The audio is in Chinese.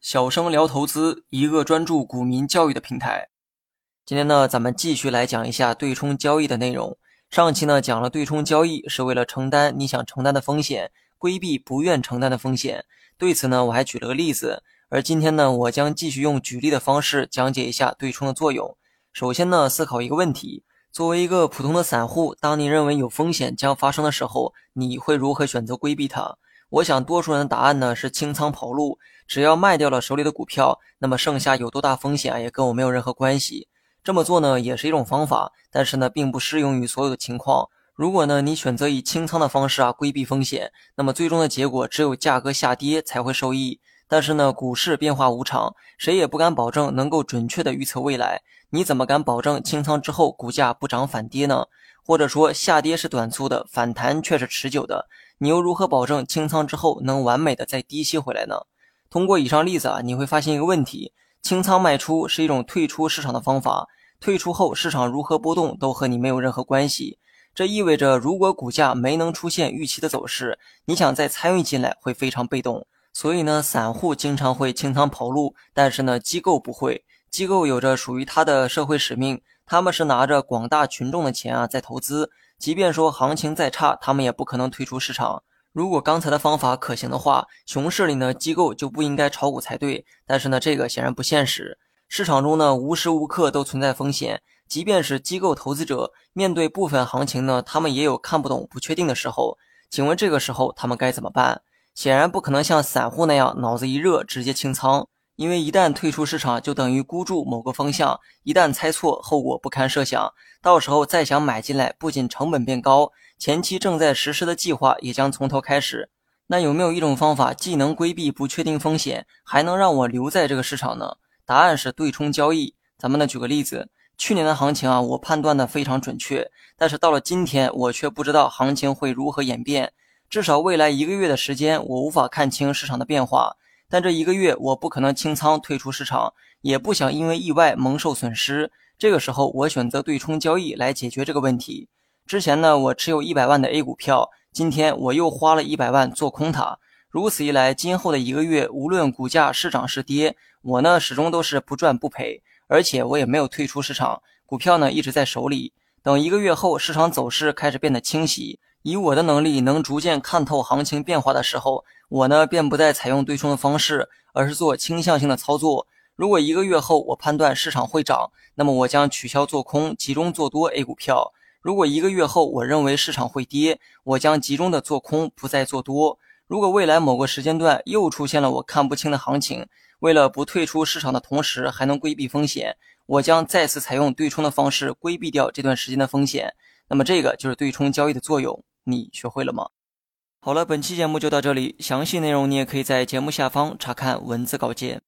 小生聊投资，一个专注股民教育的平台。今天呢，咱们继续来讲一下对冲交易的内容。上期呢讲了对冲交易是为了承担你想承担的风险，规避不愿承担的风险。对此呢，我还举了个例子。而今天呢，我将继续用举例的方式讲解一下对冲的作用。首先呢，思考一个问题：作为一个普通的散户，当你认为有风险将发生的时候，你会如何选择规避它？我想多数人的答案呢是清仓跑路，只要卖掉了手里的股票，那么剩下有多大风险也跟我没有任何关系。这么做呢也是一种方法，但是呢并不适用于所有的情况。如果呢你选择以清仓的方式啊规避风险，那么最终的结果只有价格下跌才会受益。但是呢股市变化无常，谁也不敢保证能够准确的预测未来。你怎么敢保证清仓之后股价不涨反跌呢？或者说下跌是短促的，反弹却是持久的，你又如何保证清仓之后能完美的再低吸回来呢？通过以上例子啊，你会发现一个问题：清仓卖出是一种退出市场的方法。退出后，市场如何波动都和你没有任何关系。这意味着，如果股价没能出现预期的走势，你想再参与进来会非常被动。所以呢，散户经常会清仓跑路，但是呢，机构不会。机构有着属于他的社会使命，他们是拿着广大群众的钱啊在投资。即便说行情再差，他们也不可能退出市场。如果刚才的方法可行的话，熊市里呢，机构就不应该炒股才对。但是呢，这个显然不现实。市场中呢，无时无刻都存在风险。即便是机构投资者面对部分行情呢，他们也有看不懂、不确定的时候。请问这个时候他们该怎么办？显然不可能像散户那样脑子一热直接清仓，因为一旦退出市场，就等于孤注某个方向。一旦猜错，后果不堪设想。到时候再想买进来，不仅成本变高，前期正在实施的计划也将从头开始。那有没有一种方法，既能规避不确定风险，还能让我留在这个市场呢？答案是对冲交易。咱们呢举个例子，去年的行情啊，我判断的非常准确，但是到了今天，我却不知道行情会如何演变。至少未来一个月的时间，我无法看清市场的变化。但这一个月，我不可能清仓退出市场，也不想因为意外蒙受损失。这个时候，我选择对冲交易来解决这个问题。之前呢，我持有一百万的 A 股票，今天我又花了一百万做空它。如此一来，今后的一个月，无论股价是涨是跌，我呢始终都是不赚不赔，而且我也没有退出市场，股票呢一直在手里。等一个月后，市场走势开始变得清晰，以我的能力能逐渐看透行情变化的时候，我呢便不再采用对冲的方式，而是做倾向性的操作。如果一个月后我判断市场会涨，那么我将取消做空，集中做多 A 股票；如果一个月后我认为市场会跌，我将集中的做空，不再做多。如果未来某个时间段又出现了我看不清的行情，为了不退出市场的同时还能规避风险，我将再次采用对冲的方式规避掉这段时间的风险。那么这个就是对冲交易的作用，你学会了吗？好了，本期节目就到这里，详细内容你也可以在节目下方查看文字稿件。